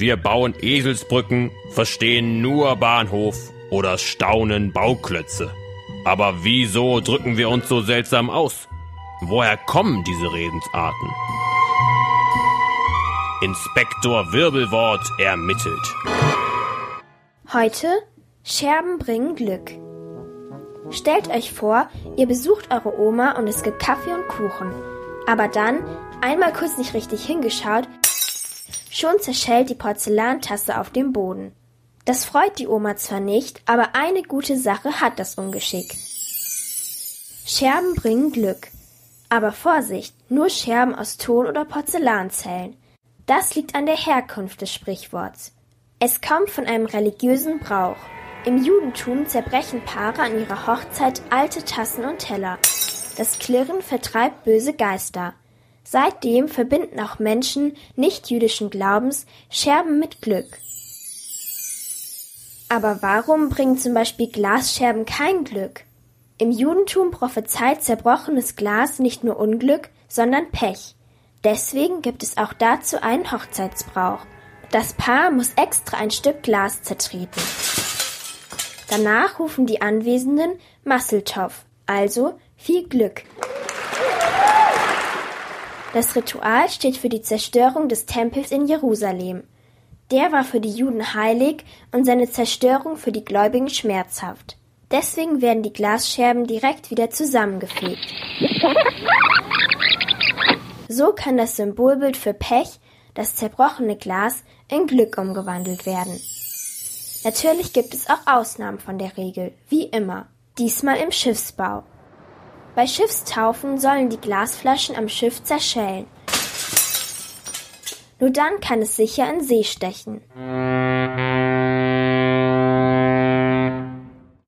Wir bauen Eselsbrücken, verstehen nur Bahnhof oder staunen Bauklötze. Aber wieso drücken wir uns so seltsam aus? Woher kommen diese Redensarten? Inspektor Wirbelwort ermittelt. Heute Scherben bringen Glück. Stellt euch vor, ihr besucht eure Oma und es gibt Kaffee und Kuchen. Aber dann, einmal kurz nicht richtig hingeschaut, Schon zerschellt die Porzellantasse auf dem Boden. Das freut die Oma zwar nicht, aber eine gute Sache hat das Ungeschick. Scherben bringen Glück. Aber Vorsicht, nur Scherben aus Ton oder Porzellan zählen. Das liegt an der Herkunft des Sprichworts. Es kommt von einem religiösen Brauch. Im Judentum zerbrechen Paare an ihrer Hochzeit alte Tassen und Teller. Das Klirren vertreibt böse Geister. Seitdem verbinden auch Menschen nicht-jüdischen Glaubens Scherben mit Glück. Aber warum bringen zum Beispiel Glasscherben kein Glück? Im Judentum prophezeit zerbrochenes Glas nicht nur Unglück, sondern Pech. Deswegen gibt es auch dazu einen Hochzeitsbrauch. Das Paar muss extra ein Stück Glas zertreten. Danach rufen die Anwesenden Masseltoff, also viel Glück. Das Ritual steht für die Zerstörung des Tempels in Jerusalem. Der war für die Juden heilig und seine Zerstörung für die Gläubigen schmerzhaft. Deswegen werden die Glasscherben direkt wieder zusammengefegt. So kann das Symbolbild für Pech, das zerbrochene Glas, in Glück umgewandelt werden. Natürlich gibt es auch Ausnahmen von der Regel, wie immer, diesmal im Schiffsbau. Bei Schiffstaufen sollen die Glasflaschen am Schiff zerschellen. Nur dann kann es sicher in See stechen.